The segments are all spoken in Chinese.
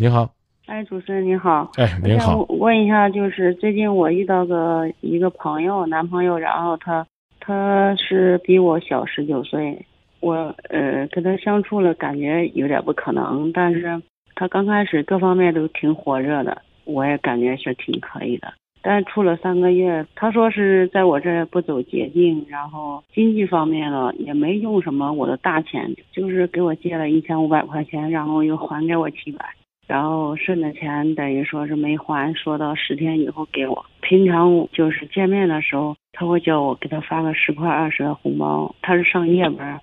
你好，哎，主持人你好，哎，您好，问一下，就是最近我遇到个一个朋友，男朋友，然后他他是比我小十九岁，我呃跟他相处了，感觉有点不可能，但是他刚开始各方面都挺火热的，我也感觉是挺可以的。但是处了三个月，他说是在我这儿不走捷径，然后经济方面呢也没用什么我的大钱，就是给我借了一千五百块钱，然后又还给我七百，然后剩的钱等于说是没还，说到十天以后给我。平常就是见面的时候，他会叫我给他发个十块二十的红包。他是上夜班，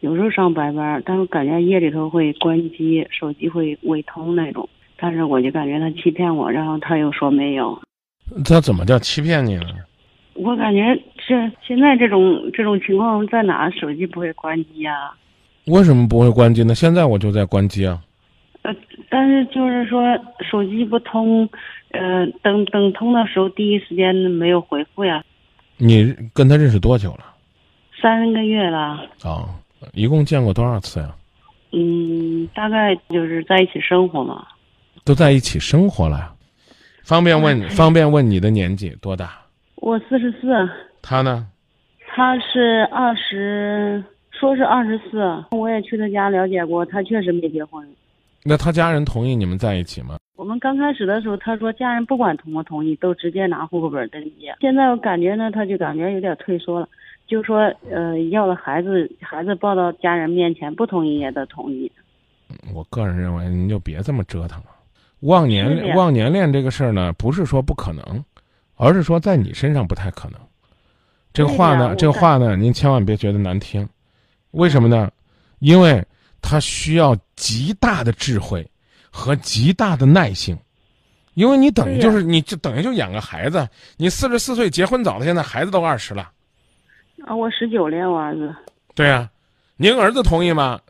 有时候上白班，但是感觉夜里头会关机，手机会未通那种。但是我就感觉他欺骗我，然后他又说没有。他怎么叫欺骗你了？我感觉这现在这种这种情况在哪手机不会关机啊？为什么不会关机呢？现在我就在关机啊。呃，但是就是说手机不通，呃，等等通的时候第一时间没有回复呀。你跟他认识多久了？三个月了。啊，一共见过多少次呀？嗯，大概就是在一起生活嘛。都在一起生活了。方便问方便问你的年纪多大？我四十四。他呢？他是二十，说是二十四。我也去他家了解过，他确实没结婚。那他家人同意你们在一起吗？我们刚开始的时候，他说家人不管同不同意，都直接拿户口本登记。现在我感觉呢，他就感觉有点退缩了，就说呃要了孩子，孩子抱到家人面前，不同意也得同意。我个人认为，您就别这么折腾了。忘年忘年恋这个事儿呢，不是说不可能，而是说在你身上不太可能。这个话呢，这个话呢，您千万别觉得难听。为什么呢？因为它需要极大的智慧和极大的耐性。因为你等于就是你就等于就养个孩子，你四十四岁结婚早的，现在孩子都二十了。啊，我十九了，我儿子。对呀，您儿子同意吗？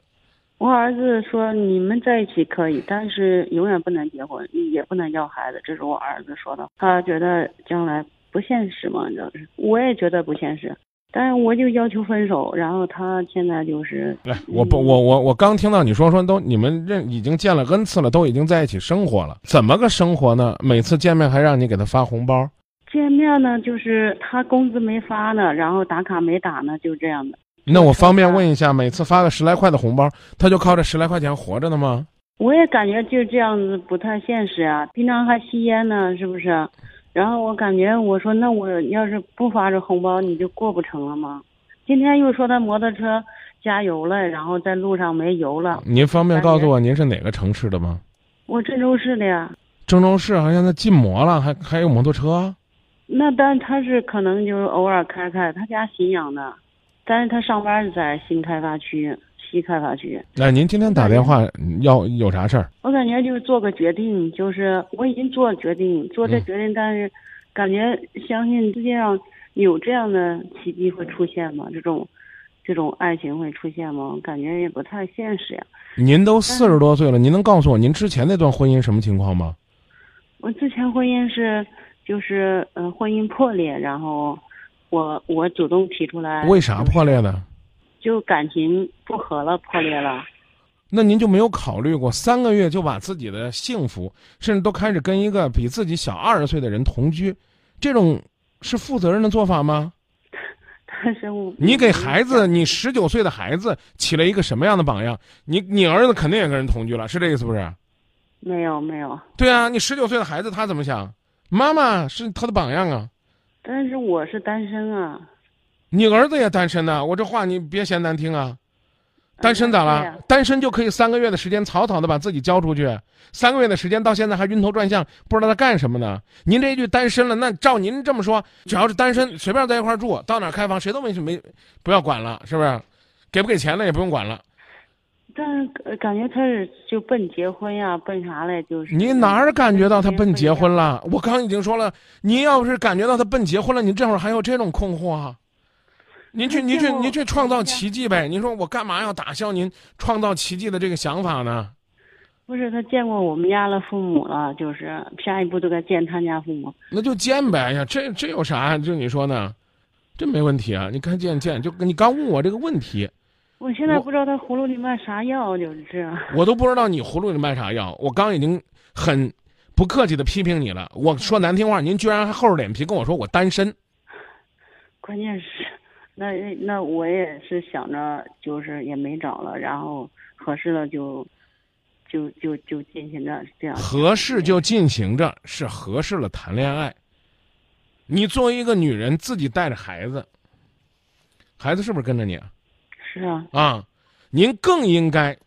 我儿子说：“你们在一起可以，但是永远不能结婚，也不能要孩子。”这是我儿子说的。他觉得将来不现实嘛，你知道是？我也觉得不现实，但是我就要求分手。然后他现在就是来，我不，我我我刚听到你说说都你们认已经见了 n 次了，都已经在一起生活了，怎么个生活呢？每次见面还让你给他发红包？见面呢，就是他工资没发呢，然后打卡没打呢，就这样的。那我方便问一下，每次发个十来块的红包，他就靠这十来块钱活着呢吗？我也感觉就这样子不太现实啊，平常还吸烟呢，是不是？然后我感觉我说那我要是不发这红包，你就过不成了吗？今天又说他摩托车加油了，然后在路上没油了。您方便告诉我您是哪个城市的吗？我郑州市的呀。郑州市好像他禁摩了，还还有摩托车？那但他是可能就是偶尔开开，他家信阳的。但是他上班是在新开发区、西开发区。那您今天打电话要有啥事儿？我感觉就是做个决定，就是我已经做了决定，做这决定，但是感觉相信世界上有这样的奇迹会出现吗？这种这种爱情会出现吗？感觉也不太现实呀。您都四十多岁了，您能告诉我您之前那段婚姻什么情况吗？我之前婚姻是就是呃婚姻破裂，然后。我我主动提出来，为啥破裂的？就感情不和了，破裂了。那您就没有考虑过三个月就把自己的幸福，甚至都开始跟一个比自己小二十岁的人同居，这种是负责任的做法吗？但是我你给孩子，你十九岁的孩子起了一个什么样的榜样？你你儿子肯定也跟人同居了，是这意思不是？没有没有。对啊，你十九岁的孩子他怎么想？妈妈是他的榜样啊。但是我是单身啊，你儿子也单身呢。我这话你别嫌难听啊，单身咋了？单身就可以三个月的时间草草的把自己交出去，三个月的时间到现在还晕头转向，不知道他干什么呢？您这一句单身了，那照您这么说，只要是单身，随便在一块住，到哪开房谁都没没不要管了，是不是？给不给钱了也不用管了。但是感觉他是就奔结婚呀，奔啥嘞？就是你哪儿感觉到他奔结婚了？我刚已经说了，您要是感觉到他奔结婚了，你这会儿还有这种困惑啊？您去，您去，您去创造奇迹呗！您说我干嘛要打消您创造奇迹的这个想法呢？不是他见过我们家的父母了，就是下一步都该见他家父母。那就见呗！哎呀，这这有啥？就你说呢？这没问题啊！你该见见，就你刚问我这个问题。我现在不知道他葫芦里卖啥药，就是这样。我都不知道你葫芦里卖啥药。我刚已经很不客气的批评你了。我说难听话，您居然还厚着脸皮跟我说我单身。关键是，那那我也是想着，就是也没找了，然后合适了就，就就就进行着这样。合适就进行着，是合适了谈恋爱。你作为一个女人，自己带着孩子，孩子是不是跟着你啊？是啊。啊，您更应该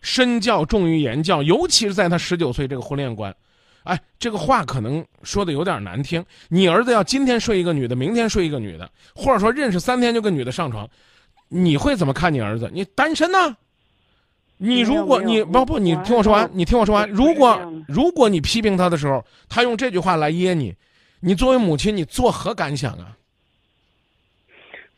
身教重于言教，尤其是在他十九岁这个婚恋观。哎，这个话可能说的有点难听。你儿子要今天睡一个女的，明天睡一个女的，或者说认识三天就跟女的上床，你会怎么看你儿子？你单身呢？你如果你不不，你听我说完，你听我说完。如果如果你批评他的时候，他用这句话来噎你。你作为母亲，你作何感想啊？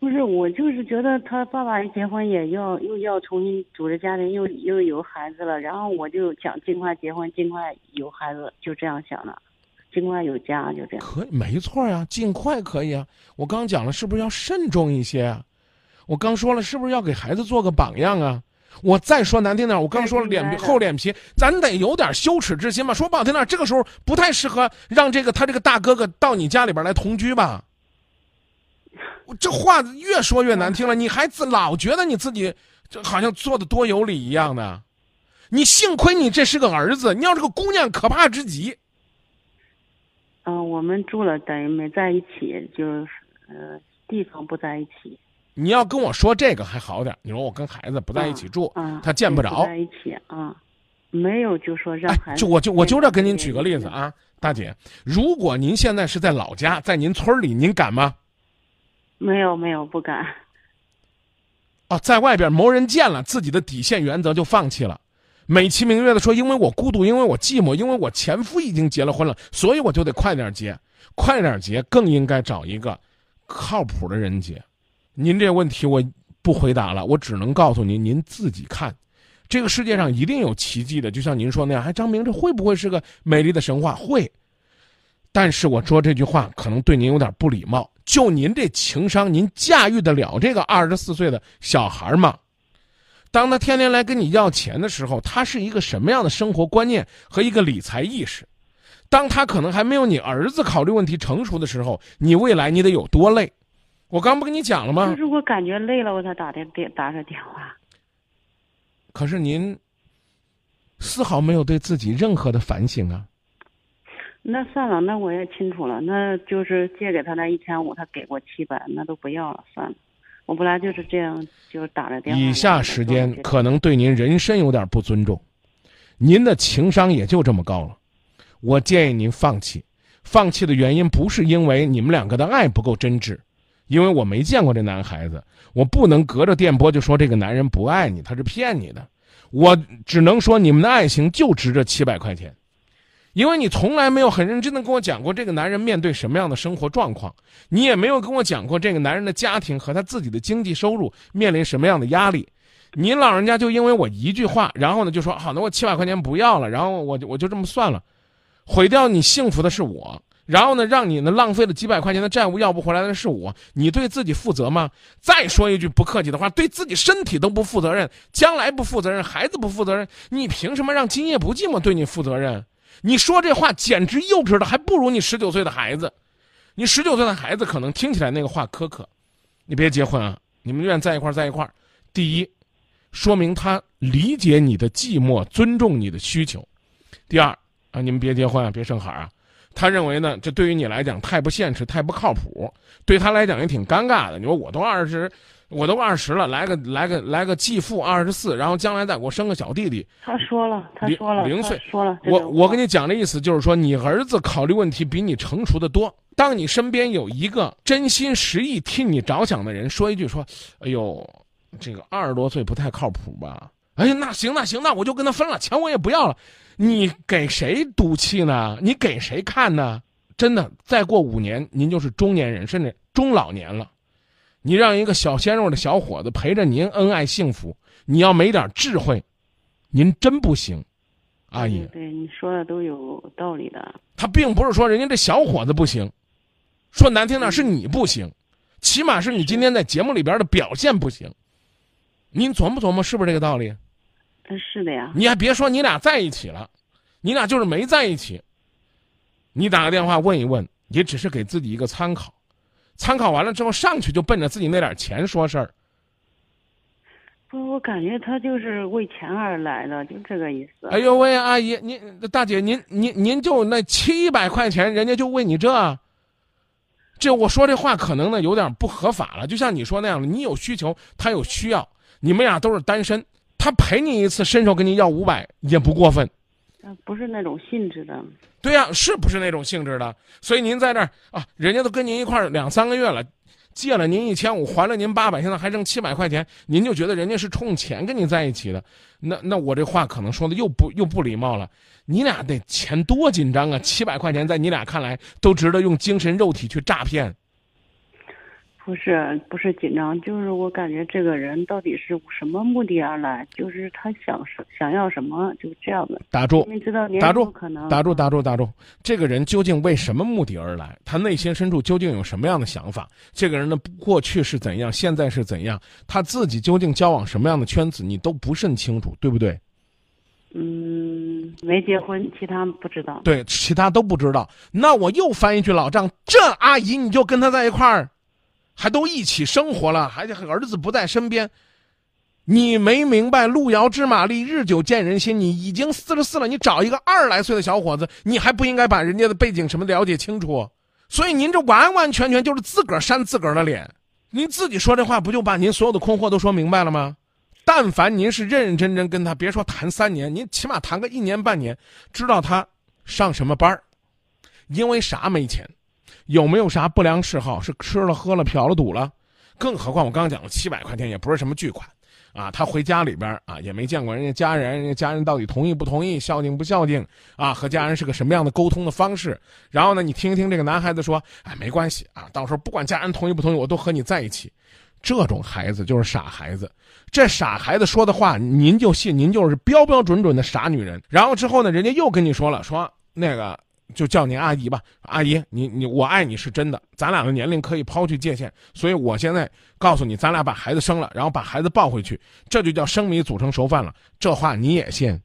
不是，我就是觉得他爸爸一结婚也要又要重新组织家庭，又又有孩子了，然后我就想尽快结婚，尽快有孩子，就这样想的，尽快有家，就这样。可没错呀，尽快可以啊。我刚讲了，是不是要慎重一些啊？我刚说了，是不是要给孩子做个榜样啊？我再说难听点，我刚说了脸皮厚脸皮，咱得有点羞耻之心吧。说不好听点，这个时候不太适合让这个他这个大哥哥到你家里边来同居吧。我这话越说越难听了，你还自老觉得你自己这好像做的多有理一样的。你幸亏你这是个儿子，你要是个姑娘，可怕之极。嗯，我们住了等于没在一起，就是呃地方不在一起。你要跟我说这个还好点你说我跟孩子不在一起住，他见不着。在一起啊，没有就说让孩子。就我就我就这给您举个例子啊，大姐，如果您现在是在老家，在您村里，您敢吗？没有没有不敢。哦，在外边谋人见了，自己的底线原则就放弃了，美其名曰的说，因为我孤独，因为我寂寞，因为我前夫已经结了婚了，所以我就得快点结，快点结，更应该找一个靠谱的人结。您这问题我不回答了，我只能告诉您，您自己看，这个世界上一定有奇迹的，就像您说那样。哎，张明，这会不会是个美丽的神话？会。但是我说这句话可能对您有点不礼貌。就您这情商，您驾驭得了这个二十四岁的小孩吗？当他天天来跟你要钱的时候，他是一个什么样的生活观念和一个理财意识？当他可能还没有你儿子考虑问题成熟的时候，你未来你得有多累？我刚不跟你讲了吗？就是我感觉累了，我才打电电打个电话。可是您丝毫没有对自己任何的反省啊。那算了，那我也清楚了，那就是借给他那一千五，他给过七百，那都不要了，算了。我本来就是这样，就打了电话。以下时间可能对您人身有点不尊重，您的情商也就这么高了。我建议您放弃，放弃的原因不是因为你们两个的爱不够真挚。因为我没见过这男孩子，我不能隔着电波就说这个男人不爱你，他是骗你的。我只能说你们的爱情就值这七百块钱，因为你从来没有很认真的跟我讲过这个男人面对什么样的生活状况，你也没有跟我讲过这个男人的家庭和他自己的经济收入面临什么样的压力。您老人家就因为我一句话，然后呢就说好，那我七百块钱不要了，然后我我就这么算了，毁掉你幸福的是我。然后呢，让你呢浪费了几百块钱的债务要不回来的是我，你对自己负责吗？再说一句不客气的话，对自己身体都不负责任，将来不负责任，孩子不负责任，你凭什么让今夜不寂寞对你负责任？你说这话简直幼稚的，还不如你十九岁的孩子。你十九岁的孩子可能听起来那个话苛刻，你别结婚啊！你们愿在一块在一块第一，说明他理解你的寂寞，尊重你的需求；第二啊，你们别结婚啊，别生孩啊。他认为呢，这对于你来讲太不现实，太不靠谱，对他来讲也挺尴尬的。你说我都二十，我都二十了，来个来个来个继父二十四，然后将来再给我生个小弟弟。他说了，他说了，零岁说了。我我跟你讲的意思就是说，你儿子考虑问题比你成熟的多。当你身边有一个真心实意替你着想的人，说一句说，哎呦，这个二十多岁不太靠谱吧？哎呀，那行那行，那我就跟他分了，钱我也不要了。你给谁赌气呢？你给谁看呢？真的，再过五年，您就是中年人，甚至中老年了。你让一个小鲜肉的小伙子陪着您恩爱幸福，你要没点智慧，您真不行，阿姨。对你说的都有道理的。他并不是说人家这小伙子不行，说难听点是你不行，起码是你今天在节目里边的表现不行。您琢磨琢磨，是不是这个道理？嗯，是的呀。你还别说，你俩在一起了，你俩就是没在一起。你打个电话问一问，也只是给自己一个参考。参考完了之后，上去就奔着自己那点钱说事儿。不，我感觉他就是为钱而来的，就这个意思。哎呦喂，阿姨，您大姐，您您您就那七百块钱，人家就为你这。这我说这话可能呢有点不合法了，就像你说那样的，你有需求，他有需要，你们俩都是单身，他陪你一次，伸手跟你要五百也不过分。不是那种性质的。对呀，是不是那种性质的？所以您在这儿啊，人家都跟您一块两三个月了，借了您一千五，还了您八百，现在还剩七百块钱，您就觉得人家是冲钱跟你在一起的？那那我这话可能说的又不又不礼貌了。你俩得钱多紧张啊！七百块钱在你俩看来都值得用精神肉体去诈骗。不是不是紧张，就是我感觉这个人到底是什么目的而来？就是他想想要什么，就这样的。打住！你知道，打住！可能打住！打住！打住！这个人究竟为什么目的而来？他内心深处究竟有什么样的想法？这个人的过去是怎样？现在是怎样？他自己究竟交往什么样的圈子？你都不甚清楚，对不对？嗯，没结婚，其他不知道。对，其他都不知道。那我又翻一句老账：这阿姨你就跟他在一块儿，还都一起生活了，还儿子不在身边，你没明白路遥知马力，日久见人心。你已经四十四了，你找一个二十来岁的小伙子，你还不应该把人家的背景什么了解清楚？所以您这完完全全就是自个儿扇自个儿的脸。您自己说这话，不就把您所有的困惑都说明白了吗？但凡您是认认真真跟他，别说谈三年，您起码谈个一年半年，知道他上什么班因为啥没钱，有没有啥不良嗜好，是吃了喝了嫖了赌了，更何况我刚讲了七百块钱也不是什么巨款，啊，他回家里边啊也没见过人家家人，人家家人到底同意不同意，孝敬不孝敬啊，和家人是个什么样的沟通的方式？然后呢，你听听这个男孩子说，哎，没关系啊，到时候不管家人同意不同意，我都和你在一起。这种孩子就是傻孩子，这傻孩子说的话您就信，您就是标标准准的傻女人。然后之后呢，人家又跟你说了，说那个就叫您阿姨吧，阿姨，你你我爱你是真的，咱俩的年龄可以抛去界限，所以我现在告诉你，咱俩把孩子生了，然后把孩子抱回去，这就叫生米煮成熟饭了。这话你也信？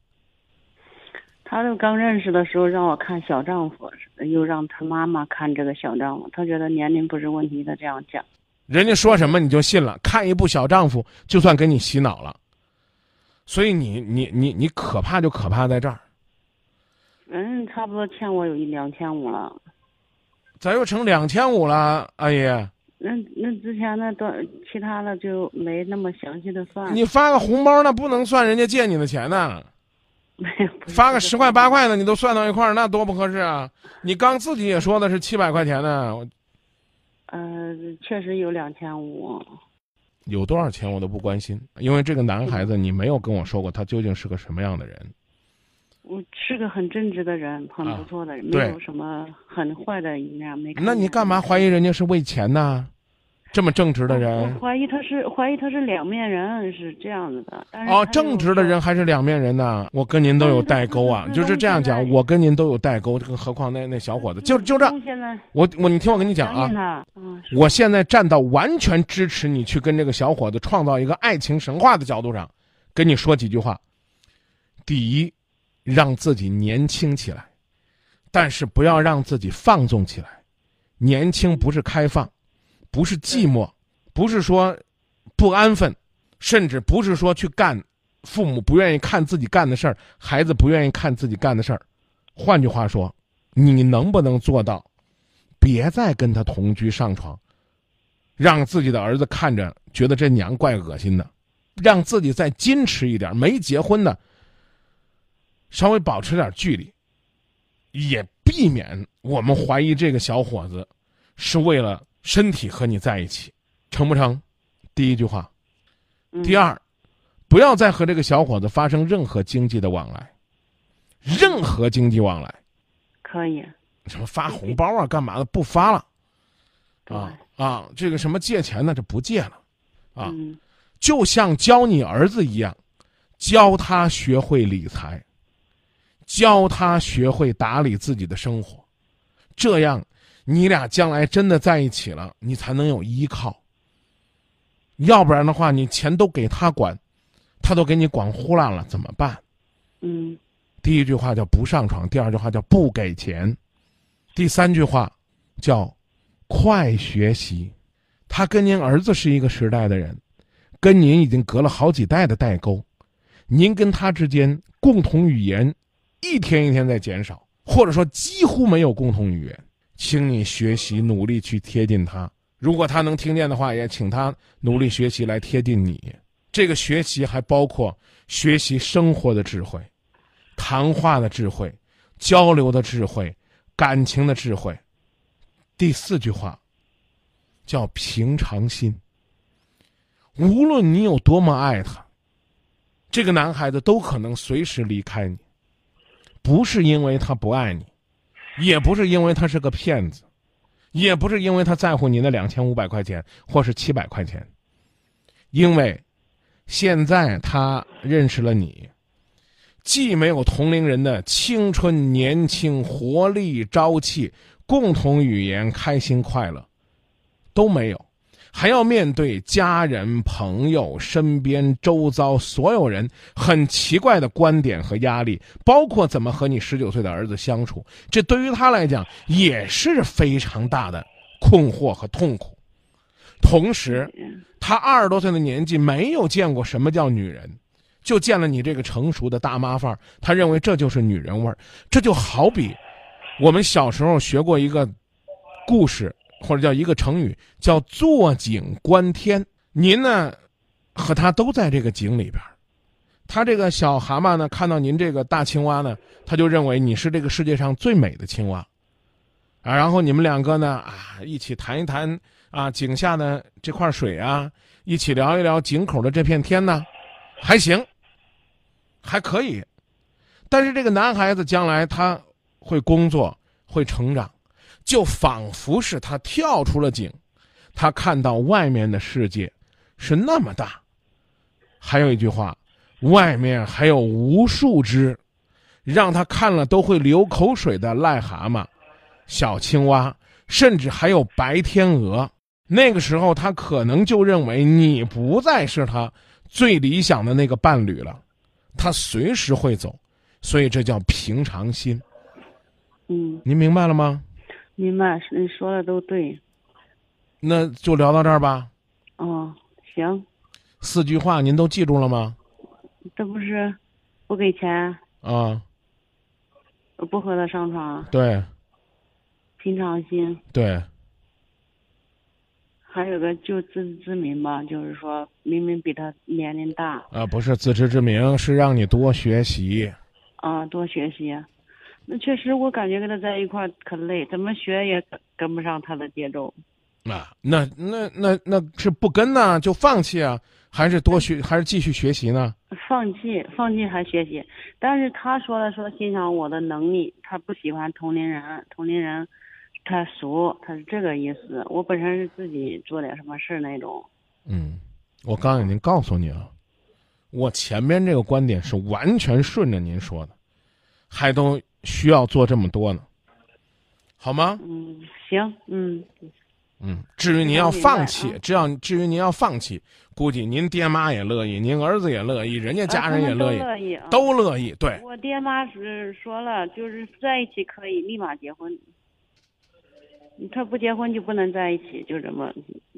他就刚认识的时候让我看小丈夫，又让他妈妈看这个小丈夫，他觉得年龄不是问题，他这样讲。人家说什么你就信了，看一部小丈夫就算给你洗脑了，所以你你你你可怕就可怕在这儿。嗯，差不多欠我有一两千五了。咋又成两千五了，阿姨？那那之前那多其他的就没那么详细的算。你发个红包那不能算人家借你的钱呢。没有。发个十块八块的你都算到一块儿，那多不合适啊！你刚自己也说的是七百块钱呢。呃，确实有两千五，有多少钱我都不关心，因为这个男孩子你没有跟我说过他究竟是个什么样的人。我是个很正直的人，很不错的人，没有什么很坏的一面。没。那你干嘛怀疑人家是为钱呢？这么正直的人，怀疑他是怀疑他是两面人，是这样子的。哦，正直的人还是两面人呢？我跟您都有代沟啊，就是这样讲，我跟您都有代沟，更何况那那小伙子，就就这。我我你听我跟你讲啊，我现在站到完全支持你去跟这个小伙子创造一个爱情神话的角度上，跟你说几句话。第一，让自己年轻起来，但是不要让自己放纵起来。年轻不是开放。不是寂寞，不是说不安分，甚至不是说去干父母不愿意看自己干的事儿，孩子不愿意看自己干的事儿。换句话说，你能不能做到，别再跟他同居上床，让自己的儿子看着觉得这娘怪恶心的，让自己再矜持一点，没结婚的稍微保持点距离，也避免我们怀疑这个小伙子是为了。身体和你在一起，成不成？第一句话。第二，不要再和这个小伙子发生任何经济的往来，任何经济往来。可以。什么发红包啊，干嘛的？不发了。啊啊，这个什么借钱呢？就不借了。啊，就像教你儿子一样，教他学会理财，教他学会打理自己的生活，这样。你俩将来真的在一起了，你才能有依靠。要不然的话，你钱都给他管，他都给你管呼啦了，怎么办？嗯第一句话叫不上床，第二句话叫不给钱，第三句话叫快学习。他跟您儿子是一个时代的人，跟您已经隔了好几代的代沟，您跟他之间共同语言一天一天在减少，或者说几乎没有共同语言。请你学习，努力去贴近他。如果他能听见的话，也请他努力学习来贴近你。这个学习还包括学习生活的智慧。谈话的智慧，交流的智慧，感情的智慧。第四句话叫平常心。无论你有多么爱他，这个男孩子都可能随时离开你，不是因为他不爱你，也不是因为他是个骗子，也不是因为他在乎你那两千五百块钱或是七百块钱，因为现在他认识了你。既没有同龄人的青春、年轻、活力、朝气、共同语言、开心、快乐，都没有，还要面对家人、朋友、身边周遭所有人很奇怪的观点和压力，包括怎么和你十九岁的儿子相处，这对于他来讲也是非常大的困惑和痛苦。同时，他二十多岁的年纪，没有见过什么叫女人。就见了你这个成熟的大妈范儿，他认为这就是女人味儿。这就好比我们小时候学过一个故事，或者叫一个成语，叫“坐井观天”。您呢，和他都在这个井里边。他这个小蛤蟆呢，看到您这个大青蛙呢，他就认为你是这个世界上最美的青蛙。啊，然后你们两个呢，啊，一起谈一谈啊，井下的这块水啊，一起聊一聊井口的这片天呢，还行。还可以，但是这个男孩子将来他会工作，会成长，就仿佛是他跳出了井，他看到外面的世界是那么大。还有一句话，外面还有无数只让他看了都会流口水的癞蛤蟆、小青蛙，甚至还有白天鹅。那个时候，他可能就认为你不再是他最理想的那个伴侣了。他随时会走，所以这叫平常心。嗯，您明白了吗？明白，你说的都对。那就聊到这儿吧。哦，行。四句话您都记住了吗？这不是不给钱啊？不和他上床。对。平常心。对。还有个就自知之明吧，就是说明明比他年龄大。啊，不是自知之明，是让你多学习。啊，多学习。那确实，我感觉跟他在一块儿可累，怎么学也跟不上他的节奏。啊，那那那那是不跟呢，就放弃啊？还是多学，还是继续学习呢？放弃，放弃还学习。但是他说了，说欣赏我的能力，他不喜欢同龄人，同龄人。他俗，他是这个意思。我本身是自己做点什么事儿那种。嗯，我刚已经告诉你了，我前面这个观点是完全顺着您说的，还都需要做这么多呢，好吗？嗯，行，嗯。嗯，至于您要放弃，只要至于您要放弃，估计您爹妈也乐意，您儿子也乐意，人家家人也乐意，乐意，都乐意。对。我爹妈是说了，就是在一起可以立马结婚。他不结婚就不能在一起，就这么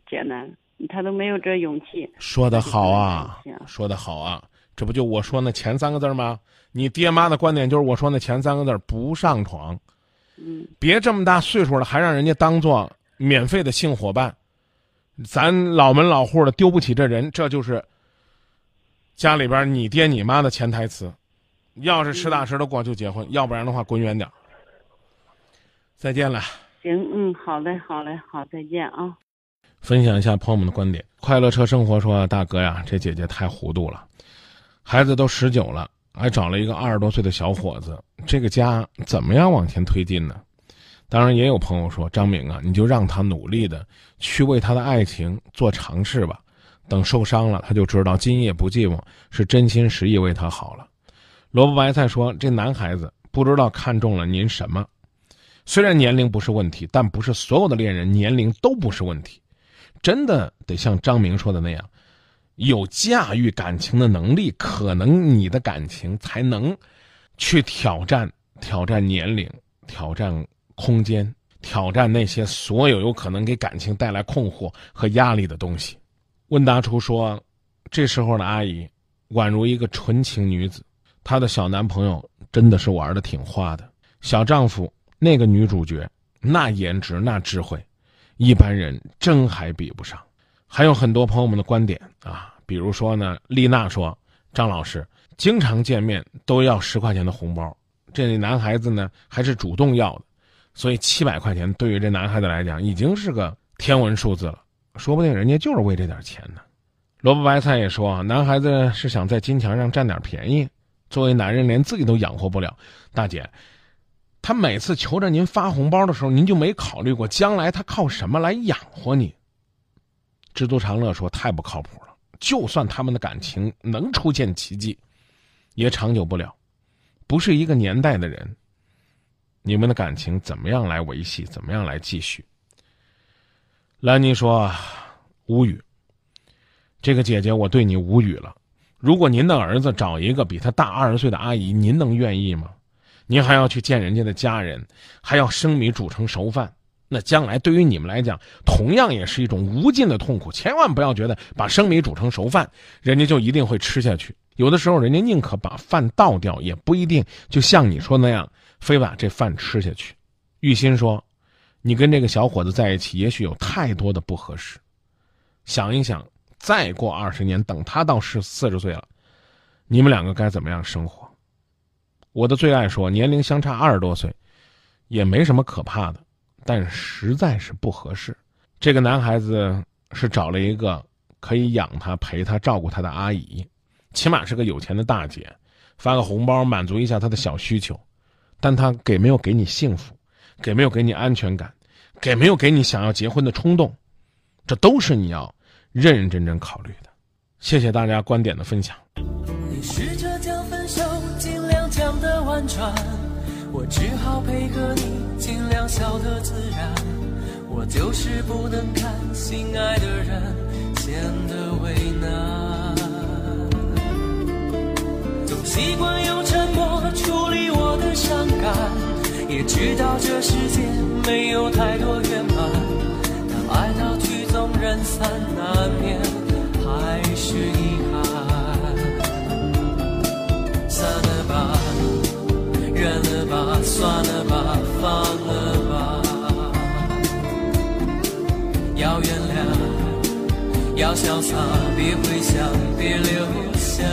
简单。他都没有这勇气。说的好啊，说的好啊，这不就我说那前三个字吗？你爹妈的观点就是我说那前三个字不上床。嗯。别这么大岁数了，还让人家当做免费的性伙伴，咱老门老户的丢不起这人，这就是家里边你爹你妈的潜台词。要是实打实的过就结婚，要不然的话滚远点。再见了。行，嗯，好嘞，好嘞，好，再见啊！分享一下朋友们的观点。快乐车生活说：“大哥呀，这姐姐太糊涂了，孩子都十九了，还找了一个二十多岁的小伙子，这个家怎么样往前推进呢？”当然，也有朋友说：“张明啊，你就让他努力的去为他的爱情做尝试吧，等受伤了，他就知道今夜不寂寞是真心实意为他好了。”萝卜白菜说：“这男孩子不知道看中了您什么。”虽然年龄不是问题，但不是所有的恋人年龄都不是问题。真的得像张明说的那样，有驾驭感情的能力，可能你的感情才能去挑战、挑战年龄、挑战空间、挑战那些所有有可能给感情带来困惑和压力的东西。问答处说，这时候的阿姨宛如一个纯情女子，她的小男朋友真的是玩的挺花的，小丈夫那个女主角那颜值那智慧。一般人真还比不上，还有很多朋友们的观点啊，比如说呢，丽娜说，张老师经常见面都要十块钱的红包，这男孩子呢还是主动要的，所以七百块钱对于这男孩子来讲已经是个天文数字了，说不定人家就是为这点钱呢。萝卜白菜也说，男孩子是想在金钱上占点便宜，作为男人连自己都养活不了，大姐。他每次求着您发红包的时候，您就没考虑过将来他靠什么来养活你？知足常乐说太不靠谱了。就算他们的感情能出现奇迹，也长久不了。不是一个年代的人，你们的感情怎么样来维系？怎么样来继续？兰妮说无语。这个姐姐，我对你无语了。如果您的儿子找一个比他大二十岁的阿姨，您能愿意吗？您还要去见人家的家人，还要生米煮成熟饭，那将来对于你们来讲，同样也是一种无尽的痛苦。千万不要觉得把生米煮成熟饭，人家就一定会吃下去。有的时候，人家宁可把饭倒掉，也不一定就像你说那样，非把这饭吃下去。玉心说：“你跟这个小伙子在一起，也许有太多的不合适。想一想，再过二十年，等他到是四十岁了，你们两个该怎么样生活？”我的最爱说，年龄相差二十多岁，也没什么可怕的，但实在是不合适。这个男孩子是找了一个可以养他、陪他、照顾他的阿姨，起码是个有钱的大姐，发个红包满足一下他的小需求，但他给没有给你幸福，给没有给你安全感，给没有给你想要结婚的冲动，这都是你要认认真真考虑的。谢谢大家观点的分享。转，我只好配合你，尽量笑得自然。我就是不能看心爱的人显得为难，总习惯用沉默处理我的伤感，也知道这世界没有太多圆满。当爱到曲终人散，难免还是遗憾。算了吧，忍了吧，算了放了吧。要原谅，要潇洒，别回想，别留下。